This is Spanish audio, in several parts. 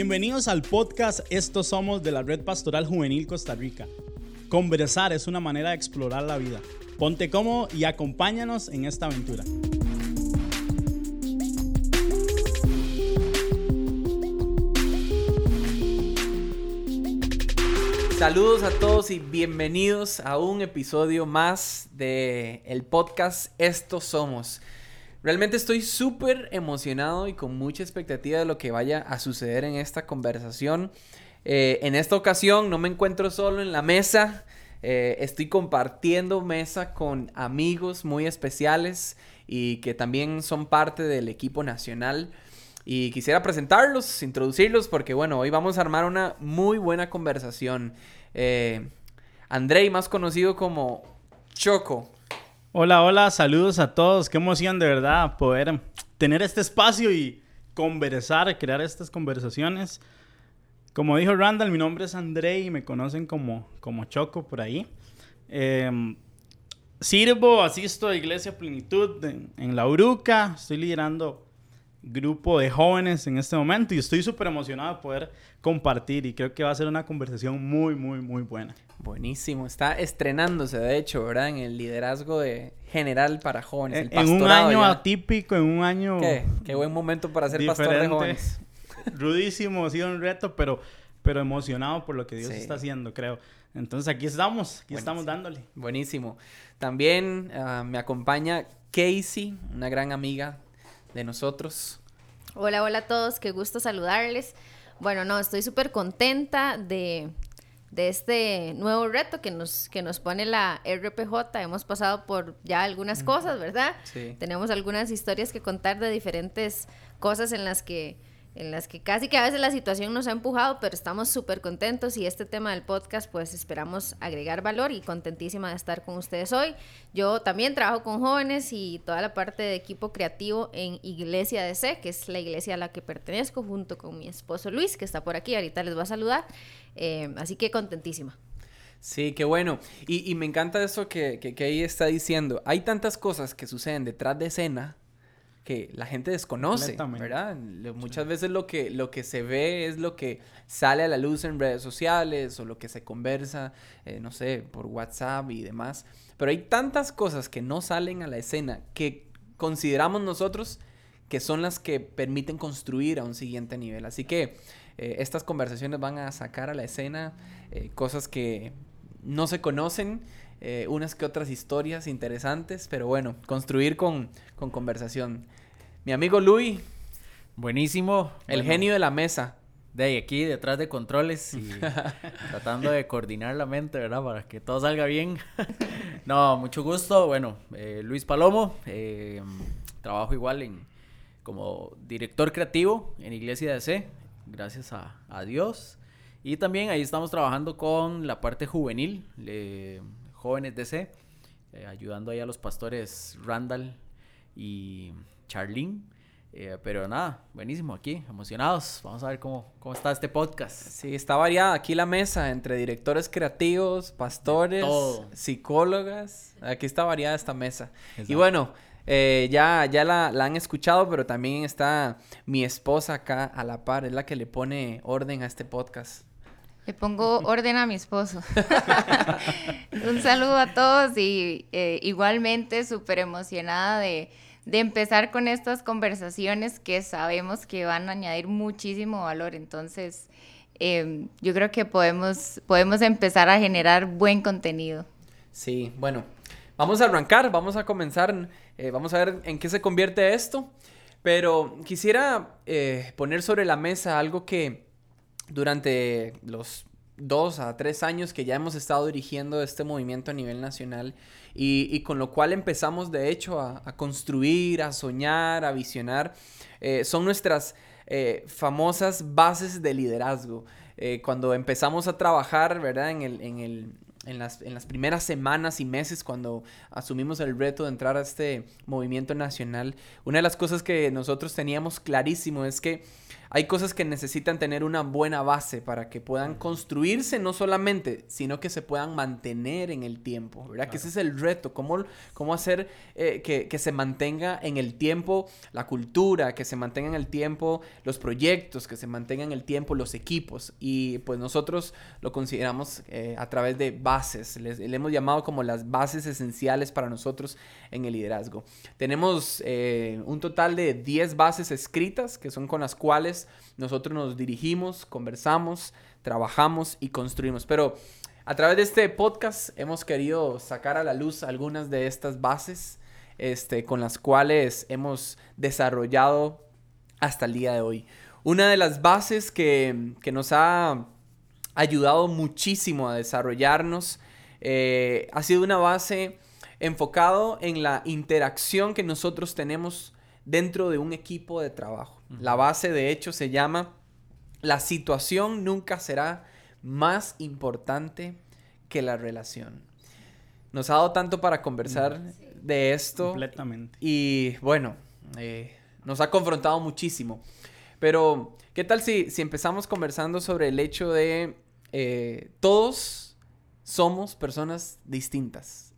Bienvenidos al podcast Estos Somos de la Red Pastoral Juvenil Costa Rica. Conversar es una manera de explorar la vida. Ponte cómodo y acompáñanos en esta aventura. Saludos a todos y bienvenidos a un episodio más de el podcast Estos Somos. Realmente estoy súper emocionado y con mucha expectativa de lo que vaya a suceder en esta conversación. Eh, en esta ocasión no me encuentro solo en la mesa, eh, estoy compartiendo mesa con amigos muy especiales y que también son parte del equipo nacional. Y quisiera presentarlos, introducirlos, porque bueno, hoy vamos a armar una muy buena conversación. Eh, Andrei, más conocido como Choco. Hola, hola, saludos a todos. Qué emoción de verdad poder tener este espacio y conversar, crear estas conversaciones. Como dijo Randall, mi nombre es Andrei y me conocen como, como Choco por ahí. Em, sirvo, asisto a Iglesia Plenitud en, en La Uruca. Estoy liderando grupo de jóvenes en este momento y estoy súper emocionado de poder compartir y creo que va a ser una conversación muy, muy, muy buena. Buenísimo, está estrenándose de hecho, ¿verdad? En el liderazgo de general para jóvenes. En, un año atípico, en un año... ¿Qué? Qué buen momento para ser pastor de jóvenes. Rudísimo, ha sido un reto, pero, pero emocionado por lo que Dios está haciendo, creo. Entonces aquí estamos, aquí estamos dándole. Buenísimo. También ah, me acompaña Casey, una gran amiga de nosotros. Hola, hola a todos, qué gusto saludarles. Bueno, no, estoy súper contenta de, de, este nuevo reto que nos, que nos pone la RPJ. Hemos pasado por ya algunas cosas, ¿verdad? Sí. Tenemos algunas historias que contar de diferentes cosas en las que en las que casi que a veces la situación nos ha empujado, pero estamos súper contentos y este tema del podcast pues esperamos agregar valor y contentísima de estar con ustedes hoy. Yo también trabajo con jóvenes y toda la parte de equipo creativo en Iglesia de C, que es la iglesia a la que pertenezco junto con mi esposo Luis, que está por aquí, ahorita les va a saludar, eh, así que contentísima. Sí, qué bueno. Y, y me encanta eso que, que, que ahí está diciendo. Hay tantas cosas que suceden detrás de escena que la gente desconoce, ¿verdad? Muchas veces lo que, lo que se ve es lo que sale a la luz en redes sociales o lo que se conversa, eh, no sé, por WhatsApp y demás. Pero hay tantas cosas que no salen a la escena que consideramos nosotros que son las que permiten construir a un siguiente nivel. Así que eh, estas conversaciones van a sacar a la escena eh, cosas que no se conocen, unas que otras historias interesantes, pero bueno, construir con, con conversación. Mi amigo Luis. Buenísimo. El genio de la mesa. De ahí, aquí detrás de controles y tratando de coordinar la mente, ¿verdad? Para que todo salga bien. no, mucho gusto. Bueno, eh, Luis Palomo. Eh, trabajo igual en como director creativo en Iglesia de C. Gracias a, a Dios. Y también ahí estamos trabajando con la parte juvenil, jóvenes de C, eh, ayudando ahí a los pastores Randall y Charlene. Eh, pero nada, buenísimo aquí, emocionados. Vamos a ver cómo, cómo está este podcast. Sí, está variada aquí la mesa entre directores creativos, pastores, psicólogas. Aquí está variada esta mesa. Y bueno, eh, ya, ya la, la, han escuchado, pero también está mi esposa acá a la par, es la que le pone orden a este podcast. Le pongo orden a mi esposo. Un saludo a todos y eh, igualmente súper emocionada de empezar con estas conversaciones que sabemos que van a añadir muchísimo valor. Entonces, em, yo creo que podemos, podemos empezar a generar buen contenido. Sí, bueno, vamos a arrancar, vamos a comenzar, eh, vamos a ver en qué se convierte esto, pero quisiera eh, poner sobre la mesa algo que durante los dos a tres años que ya hemos estado dirigiendo este movimiento a nivel nacional y, con lo cual empezamos de hecho a, construir, a soñar, a visionar, eh, son nuestras eh, famosas bases de liderazgo. Eh, cuando empezamos a trabajar, ¿verdad? En el, en el en las, en las primeras semanas y meses cuando asumimos el reto de entrar a este movimiento nacional, una de las cosas que nosotros teníamos clarísimo es que hay cosas que necesitan tener una buena base para que puedan construirse no solamente, sino que se puedan mantener en el tiempo, ¿verdad? Que ese es el reto, cómo, cómo hacer eh, que, que, se mantenga en el tiempo la cultura, que se mantenga en el tiempo los proyectos, que se mantenga en el tiempo los equipos. Y pues nosotros lo consideramos eh, a través de bases, le hemos llamado como las bases esenciales para nosotros en el liderazgo. Tenemos eh, un total de 10 bases escritas, que son con las cuales nosotros nos dirigimos, conversamos, trabajamos y construimos. Pero a través de este podcast hemos querido sacar a la luz algunas de estas bases este, con las cuales hemos desarrollado hasta el día de hoy. Una de las bases que, nos ha ayudado muchísimo a desarrollarnos eh, ha sido una base enfocado en la interacción que nosotros tenemos dentro de un equipo de trabajo. La base, de hecho, se llama La situación nunca será más importante que la relación. Nos ha dado tanto para conversar de esto. Completamente. Y bueno, eh, nos ha confrontado muchísimo. Pero, ¿qué tal si, si empezamos conversando sobre el hecho de eh, todos somos personas distintas?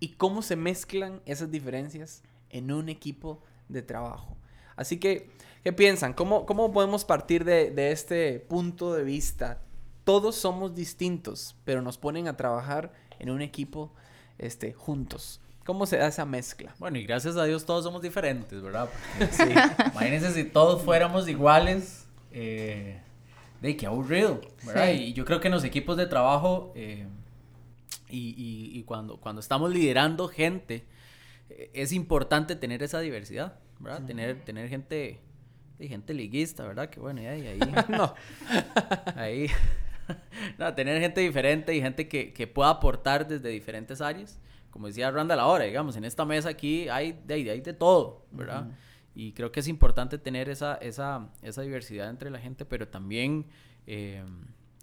¿Y cómo se mezclan esas diferencias en un equipo de trabajo? Así que ¿Qué piensan? ¿Cómo, cómo podemos partir de, este punto de vista? Todos somos distintos, pero nos ponen a trabajar en un equipo este, juntos. ¿Cómo se da esa mezcla? Bueno, y gracias a Dios todos somos diferentes, ¿verdad? sí. Imagínense si todos fuéramos iguales. Eh, de qué aburrido, ¿verdad? Y yo creo que en los equipos de trabajo eh, y, y, cuando, cuando estamos liderando gente, eh, es importante tener esa diversidad, ¿verdad? Tener, tener gente y gente liguista, ¿verdad? Que bueno, y ahí, ahí. no. ahí. no, tener gente diferente y gente que, que, pueda aportar desde diferentes áreas. Como decía Randall ahora, digamos, en esta mesa aquí hay de, hay de todo, ¿verdad? Y creo que es importante tener esa, esa, esa diversidad entre la gente, pero también eh,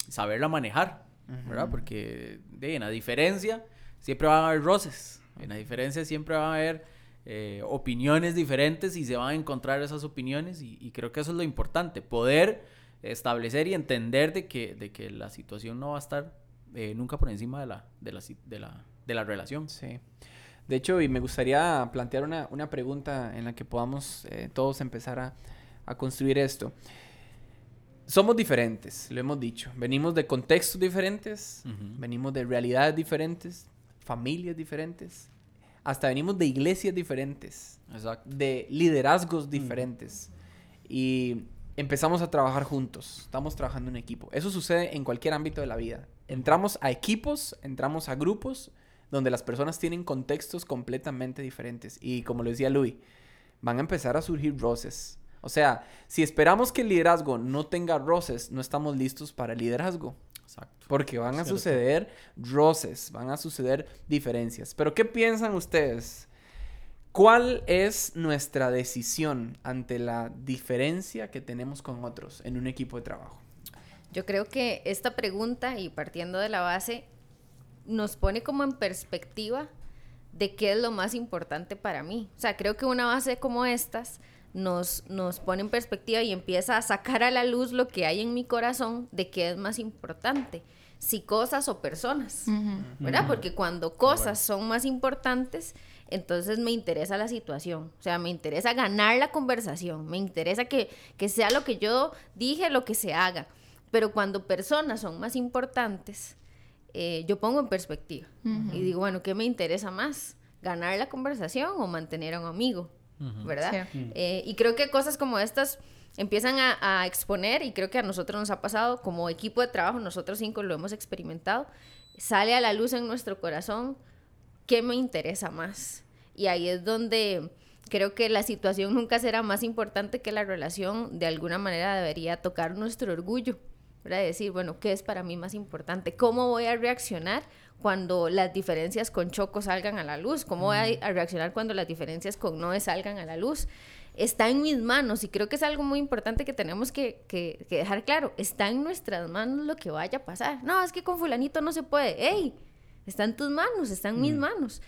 saberla manejar, ¿verdad? Porque de, en la diferencia siempre van a haber roces, en la diferencia siempre van a haber eh, opiniones diferentes y se van a encontrar esas opiniones y, creo que eso es lo importante, poder establecer y entender de que, de que la situación no va a estar eh, nunca por encima de la, de la, de la, de la relación. Sí. De hecho, y me gustaría plantear una, una pregunta en la que podamos eh, todos empezar a, a construir esto. Somos diferentes, lo hemos dicho. Venimos de contextos diferentes, venimos de realidades diferentes, familias diferentes, hasta venimos de iglesias diferentes, de liderazgos diferentes. Y empezamos a trabajar juntos, estamos trabajando en equipo. Eso sucede en cualquier ámbito de la vida. Entramos a equipos, entramos a grupos donde las personas tienen contextos completamente diferentes. Y como lo decía Luis, van a empezar a surgir roces. O sea, si esperamos que el liderazgo no tenga roces, no estamos listos para el liderazgo. Porque van a suceder roces, van a suceder diferencias. Pero ¿qué piensan ustedes? ¿Cuál es nuestra decisión ante la diferencia que tenemos con otros en un equipo de trabajo? Yo creo que esta pregunta, y partiendo de la base, nos pone como en perspectiva de qué es lo más importante para mí. O sea, creo que una base como estas nos, nos pone en perspectiva y empieza a sacar a la luz lo que hay en mi corazón de qué es más importante si cosas o personas, ¿verdad? Porque cuando cosas son más importantes, entonces me interesa la situación, o sea, me interesa ganar la conversación, me interesa que, sea lo que yo dije, lo que se haga. Pero cuando personas son más importantes, eh, yo pongo en perspectiva y digo, bueno, ¿qué me interesa más? ¿Ganar la conversación o mantener a un amigo? ¿Verdad? Eh, y creo que cosas como estas empiezan a, exponer, y creo que a nosotros nos ha pasado como equipo de trabajo, nosotros cinco lo hemos experimentado, sale a la luz en nuestro corazón qué me interesa más. Y ahí es donde creo que la situación nunca será más importante que la relación, de alguna manera debería tocar nuestro orgullo, para decir, bueno, ¿qué es para mí más importante? ¿Cómo voy a reaccionar cuando las diferencias con Choco salgan a la luz? ¿Cómo voy a reaccionar cuando las diferencias con Noé salgan a la luz? está en mis manos y creo que es algo muy importante que tenemos que, dejar claro. Está en nuestras manos lo que vaya a pasar. No, es que con fulanito no se puede. ¡Ey! está en tus manos, está en mis mm. manos.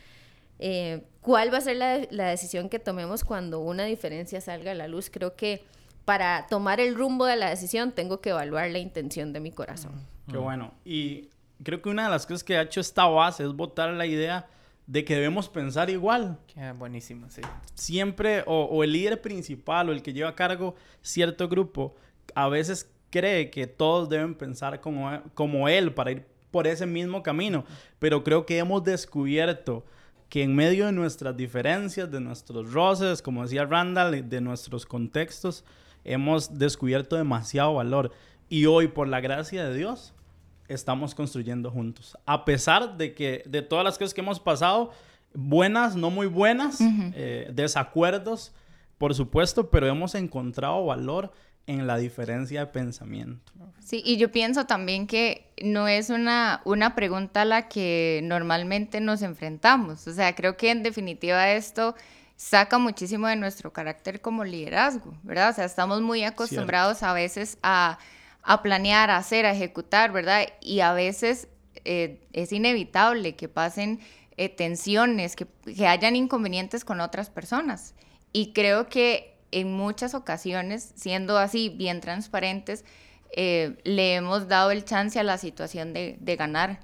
Eh, ¿Cuál va a ser la, la, decisión que tomemos cuando una diferencia salga a la luz? Creo que para tomar el rumbo de la decisión tengo que evaluar la intención de mi corazón. Qué bueno. Y creo que una de las cosas que ha hecho esta base es votar la idea de que debemos pensar igual. Qué buenísimo, sí. Siempre, o, o, el líder principal o el que lleva a cargo cierto grupo, a veces cree que todos deben pensar como, como él para ir por ese mismo camino. Pero creo que hemos descubierto que en medio de nuestras diferencias, de nuestros roces, como decía Randall, de nuestros contextos, hemos descubierto demasiado valor. Y hoy, por la gracia de Dios, estamos construyendo juntos. A pesar de que de todas las cosas que hemos pasado, buenas, no muy buenas, eh, desacuerdos, por supuesto, pero hemos encontrado valor en la diferencia de pensamiento. Sí, y yo pienso también que no es una, una pregunta a la que normalmente nos enfrentamos. O sea, creo que en definitiva esto saca muchísimo de nuestro carácter como liderazgo, ¿verdad? O sea, estamos muy acostumbrados a veces a, planear, a hacer, a ejecutar, ¿verdad? Y a veces eh, es inevitable que pasen eh, tensiones, que, que hayan inconvenientes con otras personas. Y creo que en muchas ocasiones, siendo así bien transparentes, eh, le hemos dado el chance a la situación de, ganar,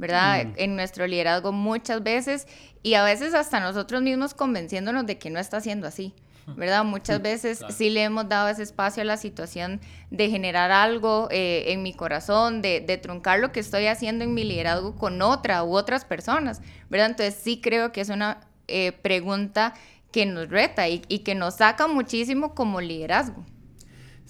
¿verdad? Mm. En nuestro liderazgo muchas veces y a veces hasta nosotros mismos convenciéndonos de que no está siendo así. ¿verdad? Muchas veces sí le hemos dado ese espacio a la situación de generar algo eh, en mi corazón, de, truncar lo que estoy haciendo en mi liderazgo con otra u otras personas, ¿verdad? Entonces sí creo que es una eh, pregunta que nos reta y, que nos saca muchísimo como liderazgo.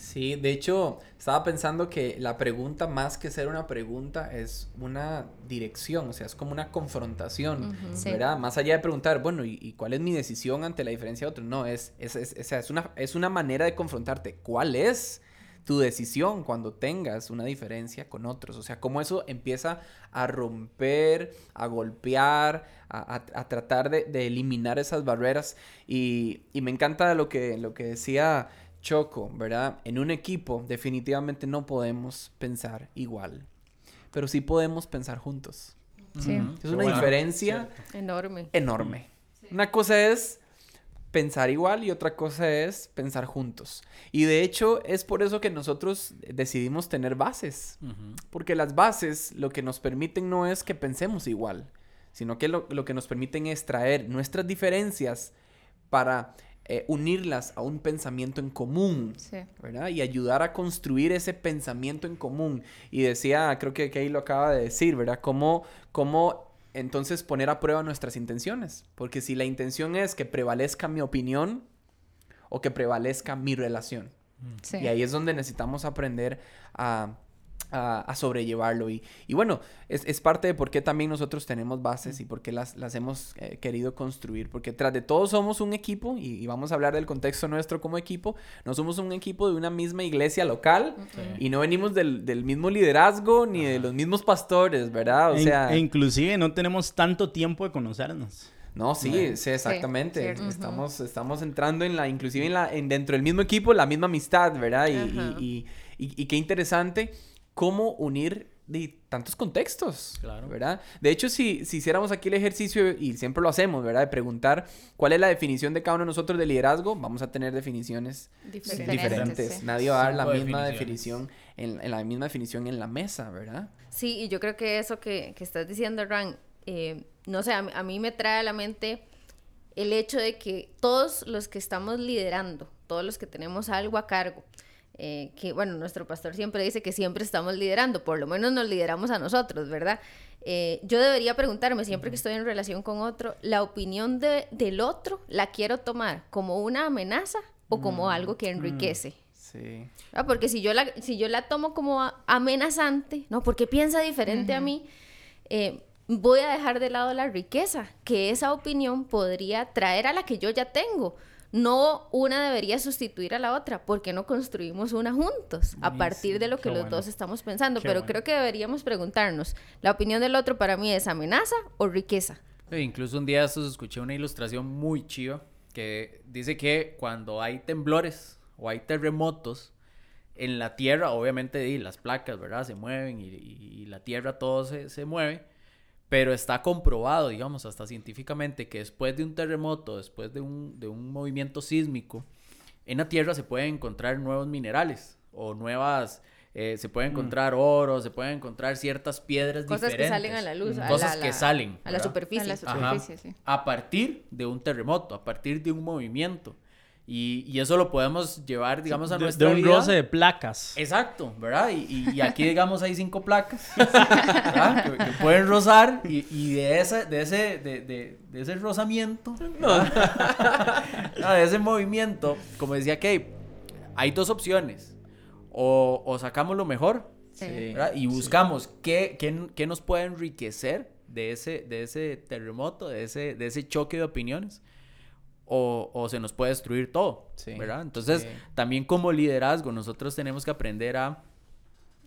Sí, de hecho, estaba pensando que la pregunta, más que ser una pregunta, es una dirección, o sea, es como una confrontación, ¿verdad? Más allá de preguntar, bueno, ¿y, cuál es mi decisión ante la diferencia de otro? No, es, es, es, una, es una manera de confrontarte. ¿Cuál es tu decisión cuando tengas una diferencia con otros. O sea, cómo eso empieza a romper, a golpear, a, tratar de, eliminar esas barreras. Y, me encanta lo que, lo que decía Choco, ¿verdad? En un equipo definitivamente no podemos pensar igual, pero sí podemos pensar juntos. Sí. Es una diferencia enorme. Enorme. Una cosa es pensar igual y otra cosa es pensar juntos. Y de hecho es por eso que nosotros decidimos tener bases. Porque las bases lo que nos permiten no es que pensemos igual, sino que lo, que nos permiten es traer nuestras diferencias para eh, unirlas a un pensamiento en común, ¿verdad? Y ayudar a construir ese pensamiento en común. Y decía, creo que ahí lo acaba de decir, ¿verdad? Cómo, cómo entonces poner a prueba nuestras intenciones. Porque si la intención es que prevalezca mi opinión o que prevalezca mi relación. Y ahí es donde necesitamos aprender a a, sobrellevarlo. Y, y bueno, es, es, parte de por qué también nosotros tenemos bases y por qué las, las hemos eh, querido construir. Porque tras de todo somos un equipo, y, vamos a hablar del contexto nuestro como equipo, no somos un equipo de una misma iglesia local y no venimos del, del mismo liderazgo ni de los mismos pastores, ¿verdad? O e sea... E inclusive no tenemos tanto tiempo de conocernos. No, sí, sí, exactamente. estamos, estamos entrando en la, inclusive en la, en, dentro del mismo equipo, la misma amistad, ¿verdad? Y, y, y, y, qué interesante cómo unir de tantos contextos, claro. ¿verdad? De hecho, si, si hiciéramos aquí el ejercicio, y siempre lo hacemos, ¿verdad? De preguntar cuál es la definición de cada uno de nosotros de liderazgo, vamos a tener definiciones diferentes. Nadie va a dar la misma definición en, la misma definición en la mesa, ¿verdad? Sí, y yo creo que eso que, que estás diciendo, Ran, eh, no sé, a, a mí me trae a la mente el hecho de que todos los que estamos liderando, todos los que tenemos algo a cargo, eh, que bueno, nuestro pastor siempre dice que siempre estamos liderando, por lo menos nos lideramos a nosotros, ¿verdad? Eh, yo debería preguntarme siempre que estoy en relación con otro, ¿la opinión de, del otro la quiero tomar como una amenaza o como mm, algo que enriquece? Mm, sí. Ah, porque si yo, la, si yo la tomo como amenazante, ¿no? Porque piensa diferente a mí, eh, voy a dejar de lado la riqueza que esa opinión podría traer a la que yo ya tengo no una debería sustituir a la otra, porque no construimos una juntos a partir de lo que los dos estamos pensando. Pero creo que deberíamos preguntarnos, ¿la opinión del otro para mí es amenaza o riqueza? incluso un día escuché una ilustración muy chiva que dice que cuando hay temblores o hay terremotos, en la tierra, obviamente, y las placas, ¿verdad? Se mueven y, la tierra todo se, se mueve Pero está comprobado, digamos, hasta científicamente, que después de un terremoto, después de un, de un movimiento sísmico, en la Tierra se pueden encontrar nuevos minerales o nuevas... Eh, se puede mm. encontrar oro, se pueden encontrar ciertas piedras cosas diferentes. Cosas que salen a la luz. A cosas que salen. A la superficie. A la superficie, sí. A partir de un terremoto, a partir de un movimiento. Y, y, eso lo podemos llevar, digamos, a nuestra de, de un roce de placas. Exacto, ¿verdad? Y, y, aquí, digamos, hay cinco placas, ¿verdad? Que, pueden rozar y, y, de, ese, de, ese, de, de, de ese rozamiento, no. de ese movimiento, como decía Kate, hay dos opciones. O, o sacamos lo mejor sí. y buscamos sí. qué, qué, qué, nos puede enriquecer de ese, de ese terremoto, de ese, de ese choque de opiniones o, o, se nos puede destruir todo, sí, ¿verdad? Entonces, sí. también como liderazgo, nosotros tenemos que aprender a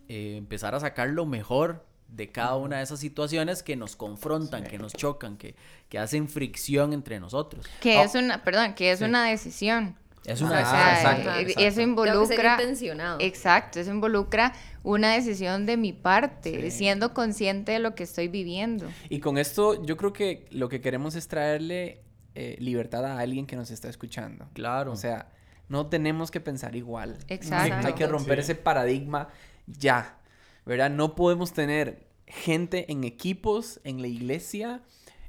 eh, empezar a sacar lo mejor de cada una de esas situaciones que nos confrontan, sí. que nos chocan, que, que, hacen fricción entre nosotros. Que oh. es una, perdón, que es una decisión. Es una decisión. Ah, exacto, exacto, Eso involucra. intencionado. Exacto, eso involucra una decisión de mi parte, siendo consciente de lo que estoy viviendo. Y con esto, yo creo que lo que queremos es traerle eh, libertad a alguien que nos está escuchando. Claro. O sea, no tenemos que pensar igual. Exacto. Hay que romper sí. ese paradigma ya, ¿verdad? No podemos tener gente en equipos, en la iglesia,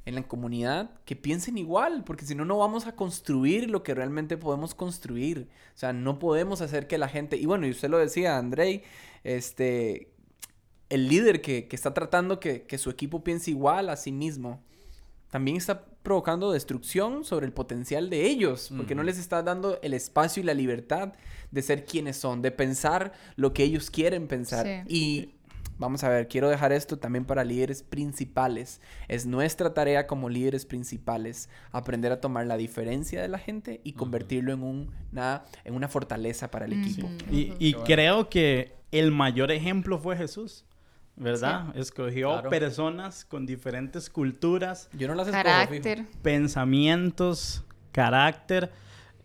en la comunidad, que piensen igual, porque si no, no vamos a construir lo que realmente podemos construir. O sea, no podemos hacer que la gente, y bueno, y usted lo decía, Andrei, este, el líder que, que está tratando que, que su equipo piense igual a sí mismo, también está provocando destrucción sobre el potencial de ellos, porque uh -huh. no les está dando el espacio y la libertad de ser quienes son, de pensar lo que ellos quieren pensar. Sí. Y vamos a ver, quiero dejar esto también para líderes principales. Es nuestra tarea como líderes principales aprender a tomar la diferencia de la gente y convertirlo uh -huh. en, un, una, en una fortaleza para el uh -huh. equipo. Y, y creo que el mayor ejemplo fue Jesús. ¿Verdad? Sí. Escogió claro. personas con diferentes culturas. Yo no las escojo, Carácter. Fijo. Pensamientos, carácter.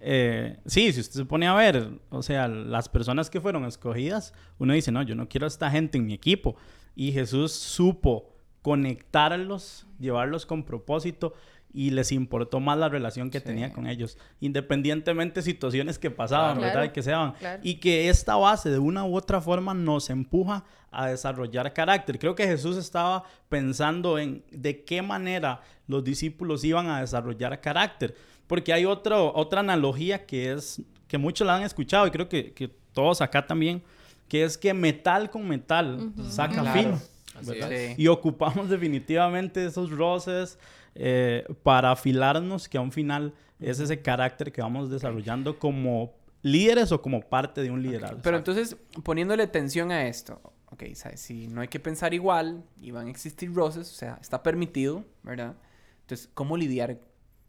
Eh, sí, si usted se pone a ver, o sea, las personas que fueron escogidas, uno dice, no, yo no quiero a esta gente en mi equipo. Y Jesús supo conectarlos, llevarlos con propósito y les importó más la relación que sí. tenía con ellos, independientemente de situaciones que pasaban, claro, ¿verdad? Y que se daban. Claro. Y que esta base de una u otra forma nos empuja a desarrollar carácter. Creo que Jesús estaba pensando en de qué manera los discípulos iban a desarrollar carácter, porque hay otro, otra analogía que es, que muchos la han escuchado y creo que, que todos acá también, que es que metal con metal uh -huh. saca claro. filo. Sí. Y ocupamos definitivamente esos roces, eh, para afilarnos, que a un final es ese carácter que vamos desarrollando como líderes o como parte de un liderazgo. Okay. Pero entonces, poniéndole tensión a esto, ok, ¿sabes? si no hay que pensar igual y van a existir roces, o sea, está permitido, ¿verdad? Entonces, ¿cómo lidiar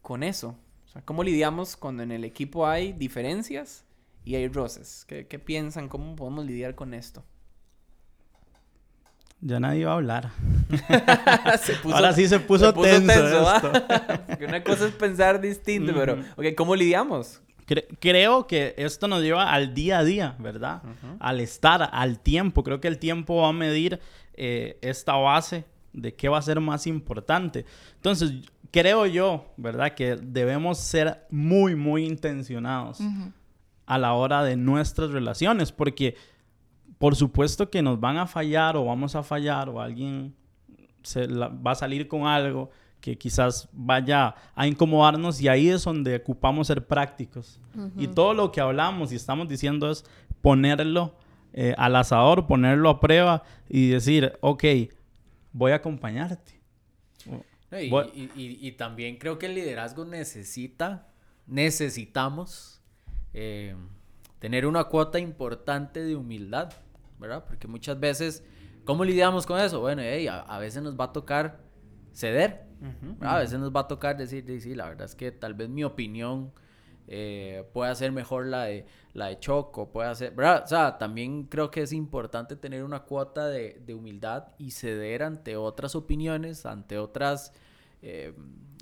con eso? O sea, ¿cómo lidiamos cuando en el equipo hay diferencias y hay roces? ¿Qué, qué piensan? ¿Cómo podemos lidiar con esto? Ya nadie va a hablar. puso, Ahora sí se puso, se puso tenso, tenso esto. Porque una cosa es pensar distinto, uh -huh. pero, ok, ¿cómo lidiamos? Cre creo que esto nos lleva al día a día, ¿verdad? Uh -huh. Al estar, al tiempo. Creo que el tiempo va a medir eh, esta base de qué va a ser más importante. Entonces, creo yo, ¿verdad? Que debemos ser muy, muy intencionados uh -huh. a la hora de nuestras relaciones, porque por supuesto que nos van a fallar o vamos a fallar o alguien se la, va a salir con algo que quizás vaya a incomodarnos y ahí es donde ocupamos ser prácticos. Uh -huh. Y todo lo que hablamos y estamos diciendo es ponerlo eh, al asador, ponerlo a prueba y decir, ok, voy a acompañarte. y, voy... y, y, y, también creo que el liderazgo necesita, necesitamos eh, tener una cuota importante de humildad. ¿Verdad? Porque muchas veces, ¿cómo lidiamos con eso? Bueno, hey, a, a, veces nos va a tocar ceder, uh -huh, a veces nos va a tocar decir, sí, la verdad es que tal vez mi opinión eh, pueda ser mejor la de, la de Choco, puede ser, ¿verdad? O sea, también creo que es importante tener una cuota de, de humildad y ceder ante otras opiniones, ante otras eh,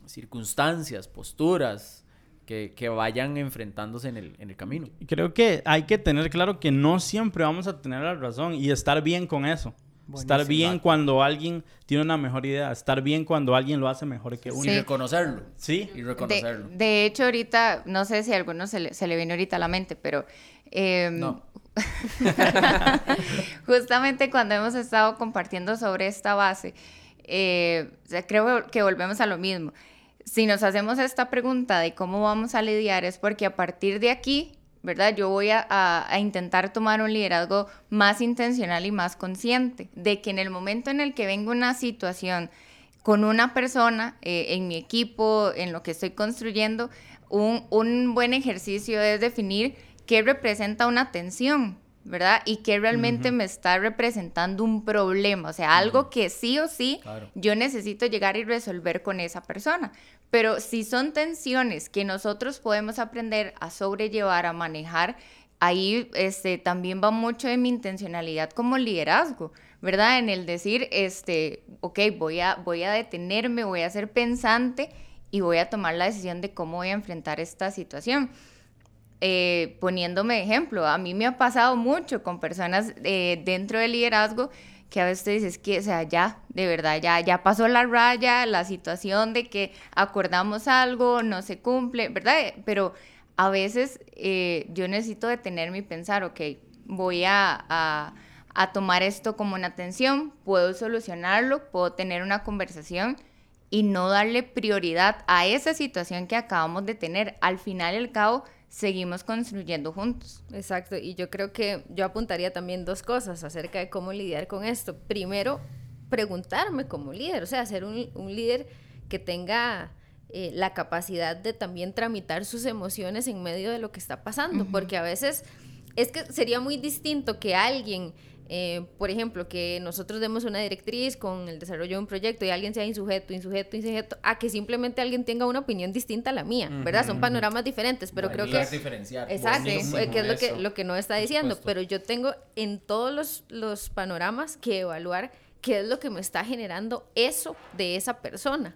circunstancias, posturas, que, que, vayan enfrentándose en el, en el camino. Creo que hay que tener claro que no siempre vamos a tener la razón y estar bien con eso. Estar bien cuando alguien tiene una mejor idea. Estar bien cuando alguien lo hace mejor que uno. Y reconocerlo. Sí. Y reconocerlo. De, hecho, ahorita, no sé si a alguno se le, se le viene ahorita a la mente, pero... Em, no. justamente cuando hemos estado compartiendo sobre esta base, eh, creo que volvemos a lo mismo. Si nos hacemos esta pregunta de cómo vamos a lidiar es porque a partir de aquí ¿verdad? Yo voy a, intentar tomar un liderazgo más intencional y más consciente de que en el momento en el que venga una situación con una persona eh, en mi equipo, en lo que estoy construyendo, un, un, buen ejercicio es definir qué representa una tensión, ¿verdad? Y qué realmente me está representando un problema, o sea, algo que sí o sí yo necesito llegar y resolver con esa persona. Pero si son tensiones que nosotros podemos aprender a sobrellevar, a manejar, ahí este, también va mucho de mi intencionalidad como liderazgo, ¿verdad? En el decir, este, ok, voy a, voy a detenerme, voy a ser pensante y voy a tomar la decisión de cómo voy a enfrentar esta situación. Eh, poniéndome ejemplo, a mí me ha pasado mucho con personas eh, dentro del liderazgo que a veces dices que, o sea, ya, de verdad, ya, ya pasó la raya, la situación de que acordamos algo, no se cumple, ¿verdad? Pero a veces eh, yo necesito detenerme y pensar, ok, voy a, a, a tomar esto como una atención, puedo solucionarlo, puedo tener una conversación y no darle prioridad a esa situación que acabamos de tener. Al final y al cabo, seguimos construyendo juntos. Exacto, y yo creo que yo apuntaría también dos cosas acerca de cómo lidiar con esto. Primero, preguntarme como líder, o sea, ser un, líder que tenga eh, la capacidad de también tramitar sus emociones en medio de lo que está pasando, porque a veces es que sería muy distinto que alguien eh, por ejemplo, que nosotros demos una directriz con el desarrollo de un proyecto y alguien sea insujeto, insujeto, insujeto, a que simplemente alguien tenga una opinión distinta a la mía, ¿verdad? Son panoramas diferentes, pero creo que... diferenciar. Exacto, que es lo que, lo que no está diciendo, pero yo tengo en todos los, los panoramas que evaluar qué es lo que me está generando eso de esa persona.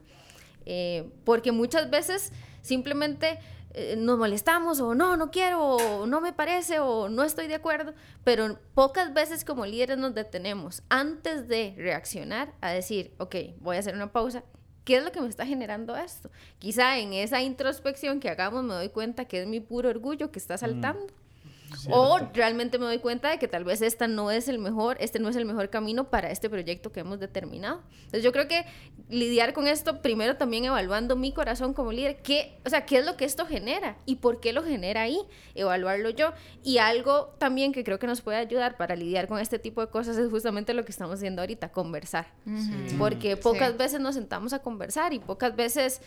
Eh, porque muchas veces simplemente eh, nos molestamos o no, no quiero, o no me parece, o no estoy de acuerdo, pero pocas veces como líderes nos detenemos antes de reaccionar a decir, ok, voy a hacer una pausa. ¿Qué es lo que me está generando esto? Quizá en esa introspección que hagamos me doy cuenta que es mi puro orgullo que está saltando. O realmente me doy cuenta de que tal vez esta no es el mejor, este no es el mejor camino para este proyecto que hemos determinado. Entonces yo creo que lidiar con esto primero también evaluando mi corazón como líder, qué, o sea, qué es lo que esto genera y por qué lo genera ahí, evaluarlo yo. Y algo también que creo que nos puede ayudar para lidiar con este tipo de cosas es justamente lo que estamos haciendo ahorita, conversar. Porque pocas veces nos sentamos a conversar y pocas veces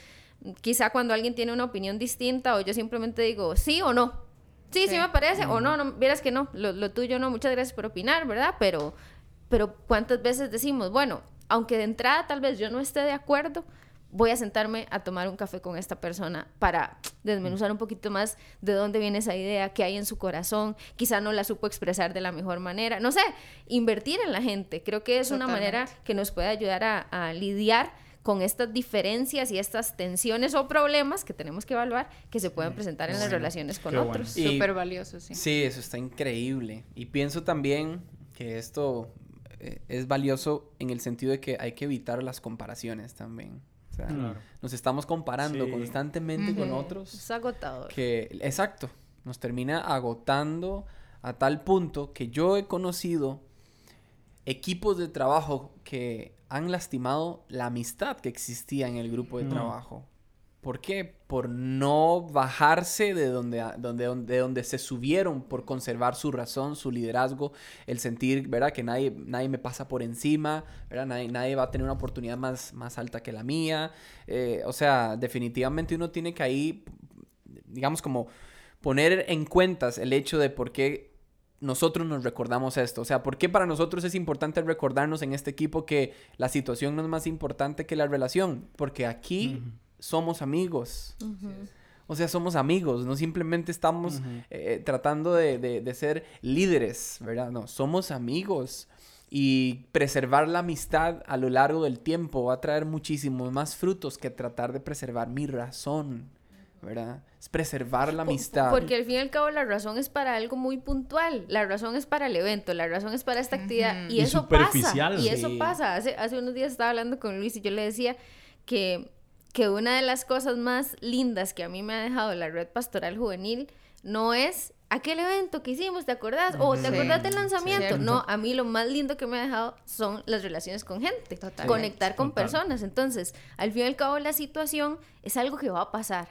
quizá cuando alguien tiene una opinión distinta o yo simplemente digo sí o no, Sí, sí, me parece. O no, no, vieras que no, lo, tuyo no, muchas gracias por opinar, ¿verdad? Pero, pero ¿cuántas veces decimos, bueno, aunque de entrada tal vez yo no esté de acuerdo, voy a sentarme a tomar un café con esta persona para desmenuzar un poquito más de dónde viene esa idea, qué hay en su corazón, quizá no la supo expresar de la mejor manera, no sé, invertir en la gente, creo que es una manera que nos puede ayudar a, a lidiar con estas diferencias y estas tensiones o problemas que tenemos que evaluar que se pueden presentar en las relaciones con otros. Súper valioso, sí. Sí, eso está increíble. Y pienso también que esto eh, es valioso en el sentido de que hay que evitar las comparaciones también. O sea, nos estamos comparando constantemente con otros. Es agotador. Que, exacto, nos termina agotando a tal punto que yo he conocido equipos de trabajo que han lastimado la amistad que existía en el grupo de mm. trabajo. ¿Por qué? Por no bajarse de donde, donde, de donde se subieron, por conservar su razón, su liderazgo, el sentir, ¿verdad? Que nadie, nadie me pasa por encima, ¿verdad? Nadie, nadie va a tener una oportunidad más, más alta que la mía. Eh, o sea, definitivamente uno tiene que ahí, digamos, como poner en cuentas el hecho de por qué nosotros nos recordamos esto? O sea, ¿por qué para nosotros es importante recordarnos en este equipo que la situación no es más importante que la relación? Porque aquí somos amigos. O sea, somos amigos, no simplemente estamos eh, tratando de, de, ser líderes, ¿verdad? No, somos amigos. Y preservar la amistad a lo largo del tiempo va a traer muchísimos más frutos que tratar de preservar mi razón. ¿Verdad? Es preservar la amistad. Porque al fin y al cabo la razón es para algo muy puntual, la razón es para el evento, la razón es para esta actividad y, eso pasa. Y eso pasa. Hace, hace unos días estaba hablando con Luis y yo le decía que, que una de las cosas más lindas que a mí me ha dejado la red pastoral juvenil no es aquel evento que hicimos, ¿te acordás? O ¿te acordás del lanzamiento? no, a mí lo más lindo que me ha dejado son las relaciones con gente, conectar con personas. Entonces, al fin y al cabo, la situación es algo que va a pasar,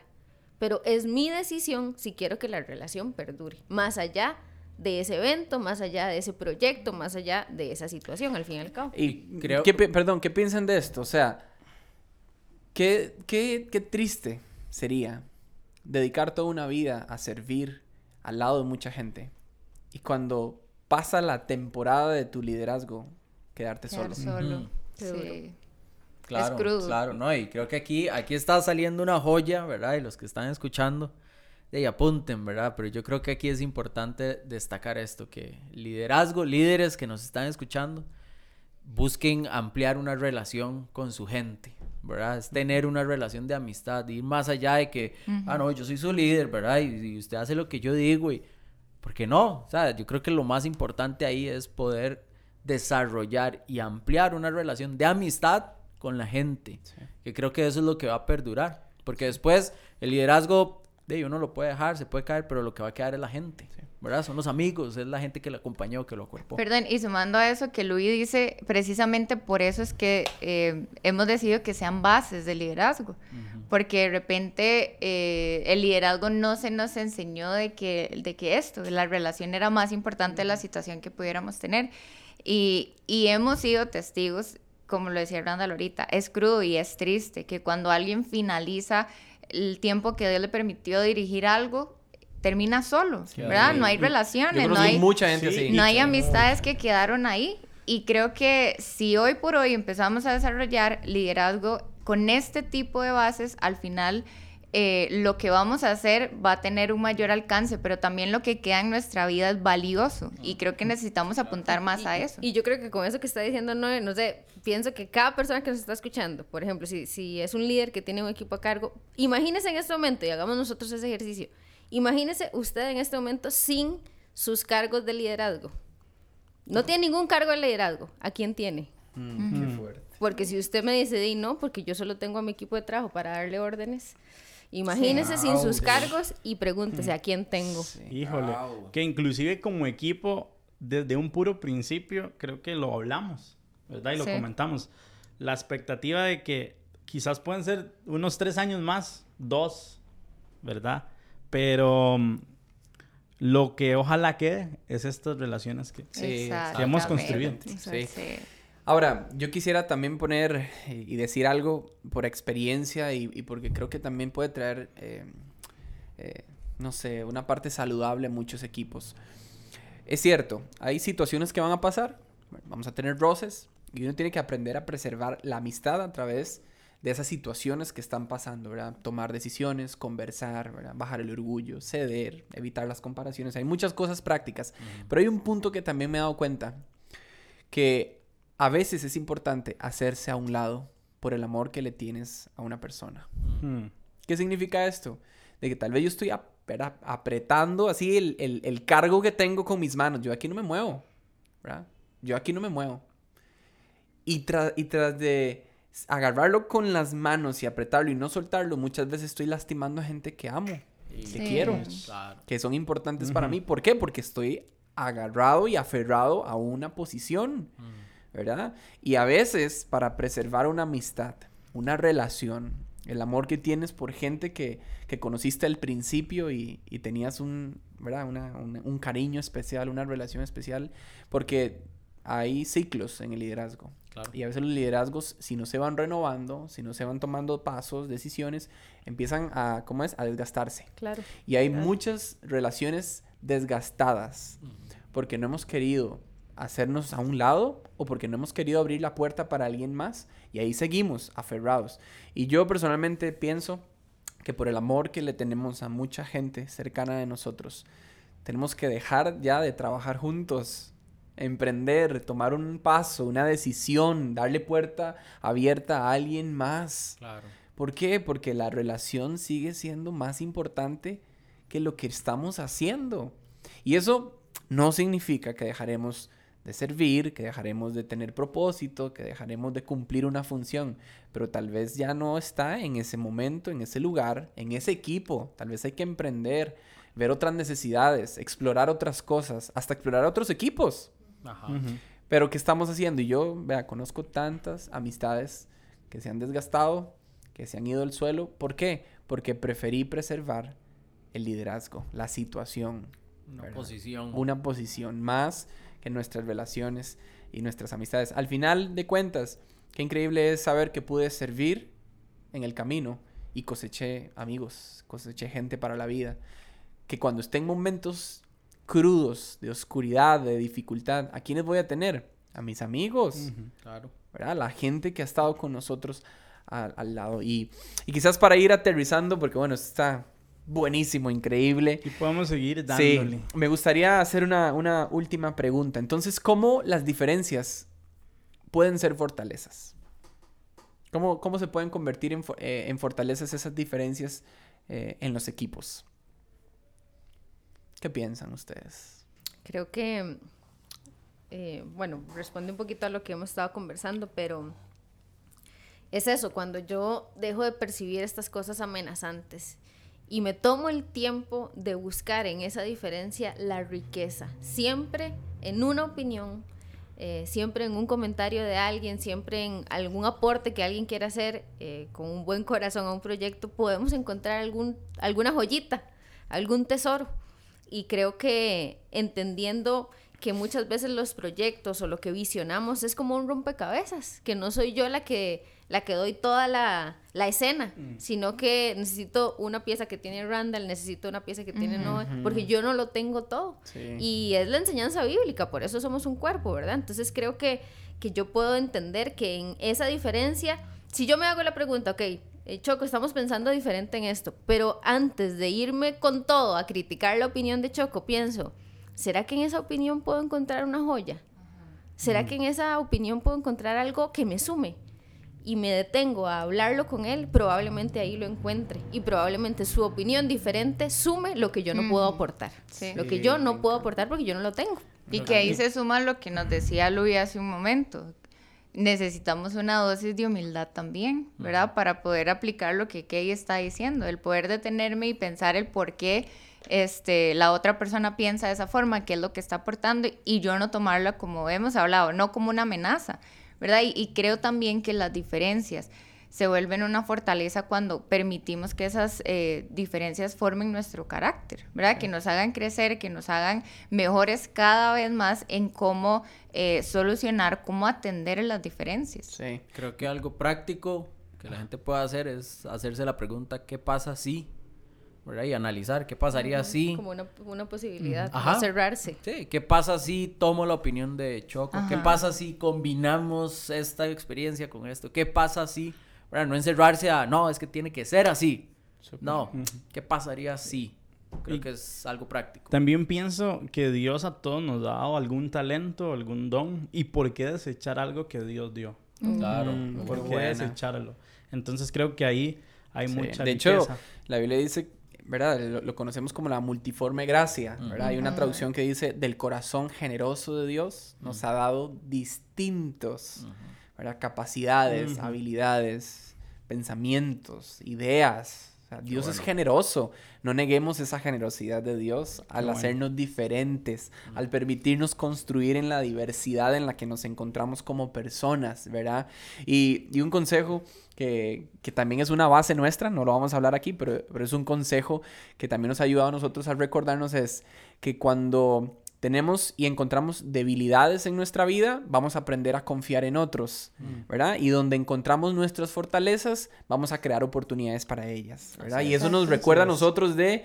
pero es mi decisión si quiero que la relación perdure, más allá de ese evento, más allá de ese proyecto, más allá de esa situación, al fin y al cabo. Y creo... ¿Qué, perdón, ¿qué piensan de esto? O sea, qué, qué, qué triste sería dedicar toda una vida a servir al lado de mucha gente. Y cuando pasa la temporada de tu liderazgo, quedarte solo. solo. Sí. Claro, claro, no, y creo que aquí, aquí está saliendo una joya, ¿verdad? Y los que están escuchando, y apunten, ¿verdad? Pero yo creo que aquí es importante destacar esto, que liderazgo, líderes que nos están escuchando, busquen ampliar una relación con su gente, ¿verdad? Es tener una relación de amistad, ir más allá de que, ah, no, yo soy su líder, ¿verdad? Y, usted hace lo que yo digo y, ¿por qué no? O sea, yo creo que lo más importante ahí es poder desarrollar y ampliar una relación de amistad con la gente, que creo que eso es lo que va a perdurar, porque después el liderazgo, de uno lo puede dejar, se puede caer, pero lo que va a quedar es la gente. ¿verdad? Son los amigos, es la gente que lo acompañó, que lo acuerpó. Perdón, y sumando a eso que Luis dice, precisamente por eso es que eh, hemos decidido que sean bases de liderazgo, porque de repente eh, el liderazgo no se nos enseñó de que, de que esto, la relación era más importante de la situación que pudiéramos tener. Y, y hemos sido testigos, como lo decía Randall ahorita, es crudo y es triste que cuando alguien finaliza el tiempo que Dios le permitió dirigir algo, termina solo, ¿verdad? No hay relaciones, no hay mucha gente así. No hay amistades que quedaron ahí. Y creo que si hoy por hoy empezamos a desarrollar liderazgo con este tipo de bases, al final eh, lo que vamos a hacer va a tener un mayor alcance, pero también lo que queda en nuestra vida es valioso. Y creo que necesitamos apuntar más a eso. Y yo creo que con eso que está diciendo, no, no sé, pienso que cada persona que nos está escuchando, por ejemplo, si, si es un líder que tiene un equipo a cargo, imagínese en este momento y hagamos nosotros ese ejercicio Imagínese usted en este momento sin sus cargos de liderazgo. No tiene ningún cargo de liderazgo. ¿A quién tiene? Mm, porque si usted me dice, di no, porque yo solo tengo a mi equipo de trabajo para darle órdenes. Imagínese sin sus cargos y pregúntese a quién tengo. Híjole. Que inclusive como equipo, desde un puro principio, creo que lo hablamos, ¿verdad? Y lo comentamos. La expectativa de que quizás pueden ser unos tres años más, dos, ¿verdad? Pero mm, lo que ojalá quede es estas relaciones que, hemos construido. Sí. Ahora, yo quisiera también poner y decir algo por experiencia y, porque creo que también puede traer, eh, eh, no sé, una parte saludable a muchos equipos. Es cierto, hay situaciones que van a pasar, vamos a tener roces y uno tiene que aprender a preservar la amistad a través de esas situaciones que están pasando, ¿verdad? Tomar decisiones, conversar, ¿verdad? Bajar el orgullo, ceder, evitar las comparaciones. Hay muchas cosas prácticas, pero hay un punto que también me he dado cuenta, que a veces es importante hacerse a un lado por el amor que le tienes a una persona. ¿Qué significa esto? De que tal vez yo estoy apretando así el, cargo que tengo con mis manos. Yo aquí no me muevo, ¿verdad? Yo aquí no me muevo. Y, y tras de agarrarlo con las manos y apretarlo y no soltarlo, muchas veces estoy lastimando a gente que amo, que quiero, que son importantes para mí. ¿Por qué? Porque estoy agarrado y aferrado a una posición, ¿verdad? Y a veces para preservar una amistad, una relación, el amor que tienes por gente que, que conociste al principio y, y tenías un, ¿verdad? un cariño especial, una relación especial, porque hay ciclos en el liderazgo. Y a veces los liderazgos, si no se van renovando, si no se van tomando pasos, decisiones, empiezan a, ¿cómo es? A desgastarse. Claro. Y hay muchas relaciones desgastadas porque no hemos querido hacernos a un lado o porque no hemos querido abrir la puerta para alguien más y ahí seguimos aferrados. Y yo personalmente pienso que por el amor que le tenemos a mucha gente cercana de nosotros, tenemos que dejar ya de trabajar juntos emprender, tomar un paso, una decisión, darle puerta abierta a alguien más. Claro. ¿Por qué? Porque la relación sigue siendo más importante que lo que estamos haciendo. Y eso no significa que dejaremos de servir, que dejaremos de tener propósito, que dejaremos de cumplir una función, pero tal vez ya no está en ese momento, en ese lugar, en ese equipo. Tal vez hay que emprender, ver otras necesidades, explorar otras cosas, hasta explorar otros equipos. Pero ¿qué estamos haciendo? Y yo, vea, conozco tantas amistades que se han desgastado, que se han ido al suelo. ¿Por qué? Porque preferí preservar el liderazgo, la situación. Una posición. Una posición más que nuestras relaciones y nuestras amistades. Al final de cuentas, qué increíble es saber que pude servir en el camino y coseché amigos, coseché gente para la vida. Que cuando esté en momentos crudos, de oscuridad, de dificultad, ¿a quiénes voy a tener? A mis amigos. claro. ¿Verdad? La gente que ha estado con nosotros al, lado. Y, y, quizás para ir aterrizando, porque bueno, está buenísimo, increíble. Y podemos seguir dándole. Sí, me gustaría hacer una, una última pregunta. Entonces, ¿cómo las diferencias pueden ser fortalezas? ¿Cómo, cómo se pueden convertir en, eh, en fortalezas esas diferencias eh, en los equipos? ¿Qué piensan ustedes? Creo que, eh, bueno, responde un poquito a lo que hemos estado conversando, pero es eso, cuando yo dejo de percibir estas cosas amenazantes y me tomo el tiempo de buscar en esa diferencia la riqueza, siempre en una opinión, eh, siempre en un comentario de alguien, siempre en algún aporte que alguien quiera hacer eh, con un buen corazón a un proyecto, podemos encontrar algún, alguna joyita, algún tesoro. Y creo que entendiendo que muchas veces los proyectos o lo que visionamos es como un rompecabezas, que no soy yo la que la que doy toda la, escena, mm. sino que necesito una pieza que tiene Randall, necesito una pieza que tiene Noah, porque yo no lo tengo todo. Y es la enseñanza bíblica, por eso somos un cuerpo, ¿verdad? Entonces creo que, que yo puedo entender que en esa diferencia, si yo me hago la pregunta, ok, eh, Choco, estamos pensando diferente en esto, pero antes de irme con todo a criticar la opinión de Choco, pienso, ¿será que en esa opinión puedo encontrar una joya? ¿Será mm. que en esa opinión puedo encontrar algo que me sume? y me detengo a hablarlo con él, probablemente ahí lo encuentre y probablemente su opinión diferente sume lo que yo no puedo aportar. Lo que yo no puedo aportar porque yo no lo tengo. Y que ahí se suma lo que nos decía Luis hace un momento. Necesitamos una dosis de humildad también, ¿verdad? Para poder aplicar lo que Kay está diciendo, el poder detenerme y pensar el por qué este, la otra persona piensa de esa forma, qué es lo que está aportando, y yo no tomarla como hemos hablado, no como una amenaza, ¿verdad? Y, creo también que las diferencias se vuelven una fortaleza cuando permitimos que esas eh, diferencias formen nuestro carácter, ¿verdad? Que nos hagan crecer, que nos hagan mejores cada vez más en cómo eh, solucionar, cómo atender las diferencias. Sí, creo que algo práctico que la gente puede hacer es hacerse la pregunta, ¿qué pasa si y analizar qué pasaría si... Como una, posibilidad, de cerrarse. Sí, qué pasa si tomo la opinión de Choco, qué pasa si combinamos esta experiencia con esto, qué pasa si, No encerrarse a, no, es que tiene que ser así. No, ¿qué pasaría si? Creo que es algo práctico. También pienso que Dios a todos nos ha dado algún talento, algún don. ¿Y por qué desechar algo que Dios dio? Claro. ¿Por qué desecharlo? Entonces creo que ahí hay mucha De hecho, la Biblia dice ¿verdad? Lo, conocemos como la multiforme gracia, ¿verdad? Hay una traducción que dice, del corazón generoso de Dios nos ha dado distintos, ¿verdad? Capacidades, habilidades, pensamientos, ideas, Dios es generoso. No neguemos esa generosidad de Dios al hacernos diferentes, al permitirnos construir en la diversidad en la que nos encontramos como personas, ¿verdad? Y, y un consejo que, que, también es una base nuestra, no lo vamos a hablar aquí, pero, pero es un consejo que también nos ha ayudado a nosotros a recordarnos, es que cuando tenemos y encontramos debilidades en nuestra vida, vamos a aprender a confiar en otros, mm. ¿verdad? Y donde encontramos nuestras fortalezas, vamos a crear oportunidades para ellas, ¿verdad? y eso nos recuerda a nosotros de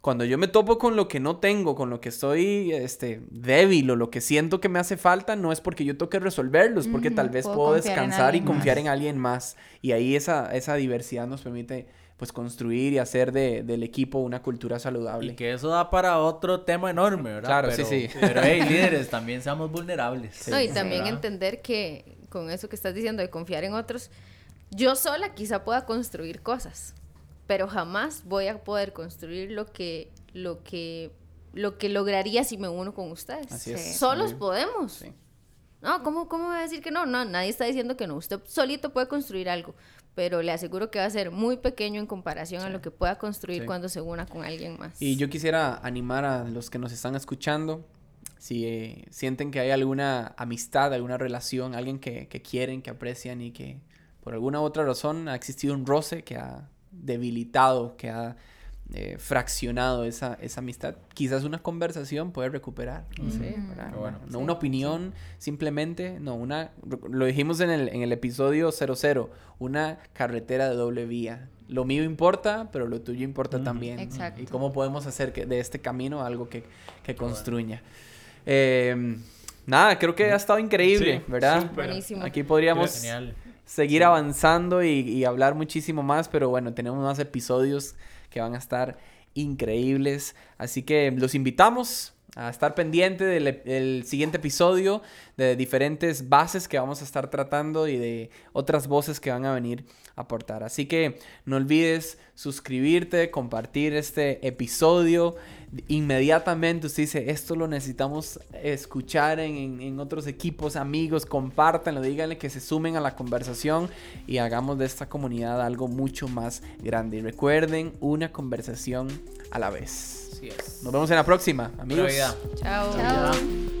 cuando yo me topo con lo que no tengo, con lo que estoy este, débil o lo que siento que me hace falta, no es porque yo toque resolverlo, es porque tal vez puedo, descansar y confiar en alguien más. Y ahí esa, esa diversidad nos permite pues construir y hacer de, del equipo una cultura saludable. Y que eso da para otro tema enorme, ¿verdad? Claro, sí, sí. Pero hey, líderes, también seamos vulnerables. no, y también entender que con eso que estás diciendo de confiar en otros, yo sola quizá pueda construir cosas, pero jamás voy a poder construir lo que, lo que, lo que lograría si me uno con ustedes. Así es. Solos podemos. No, ¿cómo, ¿cómo va a decir que no? No, nadie está diciendo que no. Usted solito puede construir algo, pero le aseguro que va a ser muy pequeño en comparación a lo que pueda construir cuando se una con alguien más. Y yo quisiera animar a los que nos están escuchando, si eh, sienten que hay alguna amistad, alguna relación, alguien que, que quieren, que aprecian y que por alguna otra razón ha existido un roce que ha debilitado, que ha eh, fraccionado esa, esa amistad, quizás una conversación puede recuperar. No, sé, no una opinión simplemente, no, una, lo dijimos en el, en el episodio 00, una carretera de doble vía. Lo mío importa, pero lo tuyo importa también. Exacto. Y cómo podemos hacer que de este camino algo que, que construya. Em, nada, creo que ha estado increíble, ¿verdad? Buenísimo. Aquí podríamos seguir avanzando y, hablar muchísimo más, pero bueno, tenemos más episodios que van a estar increíbles. Así que los invitamos a estar pendiente del, siguiente episodio, de diferentes bases que vamos a estar tratando y de otras voces que van a venir a aportar. Así que no olvides suscribirte, compartir este episodio. Inmediatamente usted dice, esto lo necesitamos escuchar en, otros equipos, amigos, compártanlo, díganle que se sumen a la conversación y hagamos de esta comunidad algo mucho más grande. Y recuerden, una conversación a la vez. Nos vemos en la próxima, amigos. Chao. Chao.